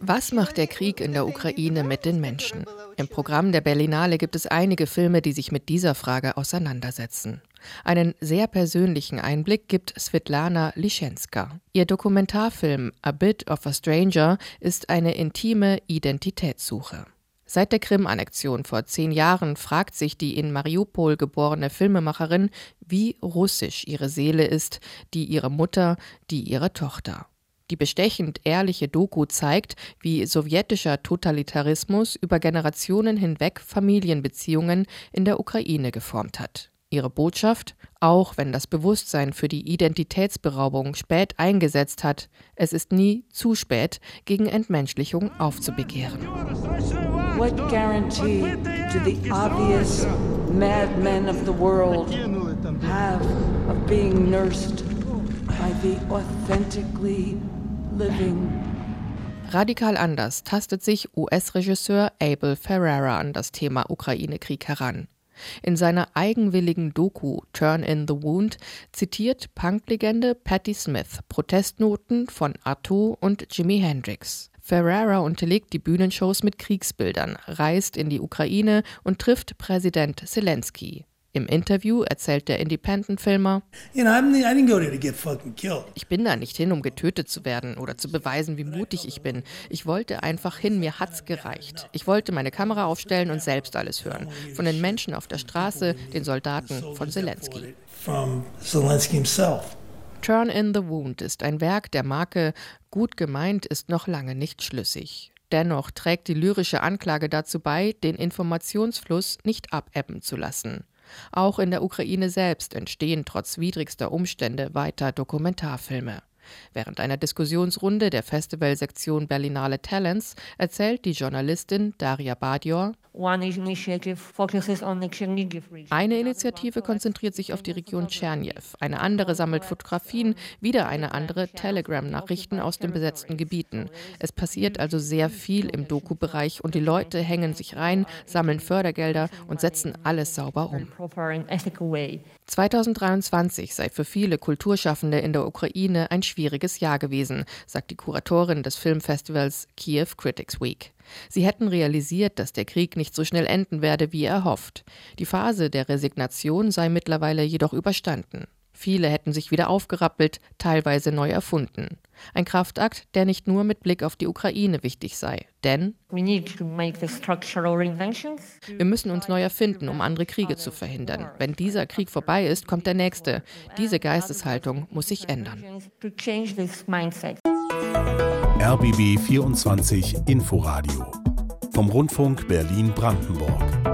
Was macht der Krieg in der Ukraine mit den Menschen? Im Programm der Berlinale gibt es einige Filme, die sich mit dieser Frage auseinandersetzen. Einen sehr persönlichen Einblick gibt Svetlana Lischenska. Ihr Dokumentarfilm A Bit of a Stranger ist eine intime Identitätssuche. Seit der Krim-Annexion vor zehn Jahren fragt sich die in Mariupol geborene Filmemacherin, wie russisch ihre Seele ist, die ihrer Mutter, die ihrer Tochter. Die bestechend ehrliche Doku zeigt, wie sowjetischer Totalitarismus über Generationen hinweg Familienbeziehungen in der Ukraine geformt hat. Ihre Botschaft, auch wenn das Bewusstsein für die Identitätsberaubung spät eingesetzt hat, es ist nie zu spät, gegen Entmenschlichung aufzubegehren. What guarantee do the obvious madmen of the world have of being nursed by the authentically Radikal anders tastet sich US-Regisseur Abel Ferrara an das Thema Ukraine-Krieg heran. In seiner eigenwilligen Doku Turn in the Wound zitiert Punklegende Patti Smith Protestnoten von Arto und Jimi Hendrix. Ferrara unterlegt die Bühnenshows mit Kriegsbildern, reist in die Ukraine und trifft Präsident Zelensky. Im Interview erzählt der Independent-Filmer, ich bin da nicht hin, um getötet zu werden oder zu beweisen, wie mutig ich bin. Ich wollte einfach hin, mir hat's gereicht. Ich wollte meine Kamera aufstellen und selbst alles hören. Von den Menschen auf der Straße, den Soldaten, von Zelensky. Turn in the Wound ist ein Werk der Marke Gut gemeint ist noch lange nicht schlüssig. Dennoch trägt die lyrische Anklage dazu bei, den Informationsfluss nicht abebben zu lassen. Auch in der Ukraine selbst entstehen trotz widrigster Umstände weiter Dokumentarfilme. Während einer Diskussionsrunde der Festivalsektion Berlinale Talents erzählt die Journalistin Daria Badior, eine Initiative konzentriert sich auf die Region Tscherniew, eine andere sammelt Fotografien, wieder eine andere Telegram-Nachrichten aus den besetzten Gebieten. Es passiert also sehr viel im Doku-Bereich und die Leute hängen sich rein, sammeln Fördergelder und setzen alles sauber um. 2023 sei für viele Kulturschaffende in der Ukraine ein schwieriges Jahr gewesen, sagt die Kuratorin des Filmfestivals Kiew Critics Week. Sie hätten realisiert, dass der Krieg nicht so schnell enden werde, wie erhofft. Die Phase der Resignation sei mittlerweile jedoch überstanden. Viele hätten sich wieder aufgerappelt, teilweise neu erfunden. Ein Kraftakt, der nicht nur mit Blick auf die Ukraine wichtig sei. Denn wir müssen uns neu erfinden, um andere Kriege zu verhindern. Wenn dieser Krieg vorbei ist, kommt der nächste. Diese Geisteshaltung muss sich ändern. RBB 24 Inforadio vom Rundfunk Berlin-Brandenburg.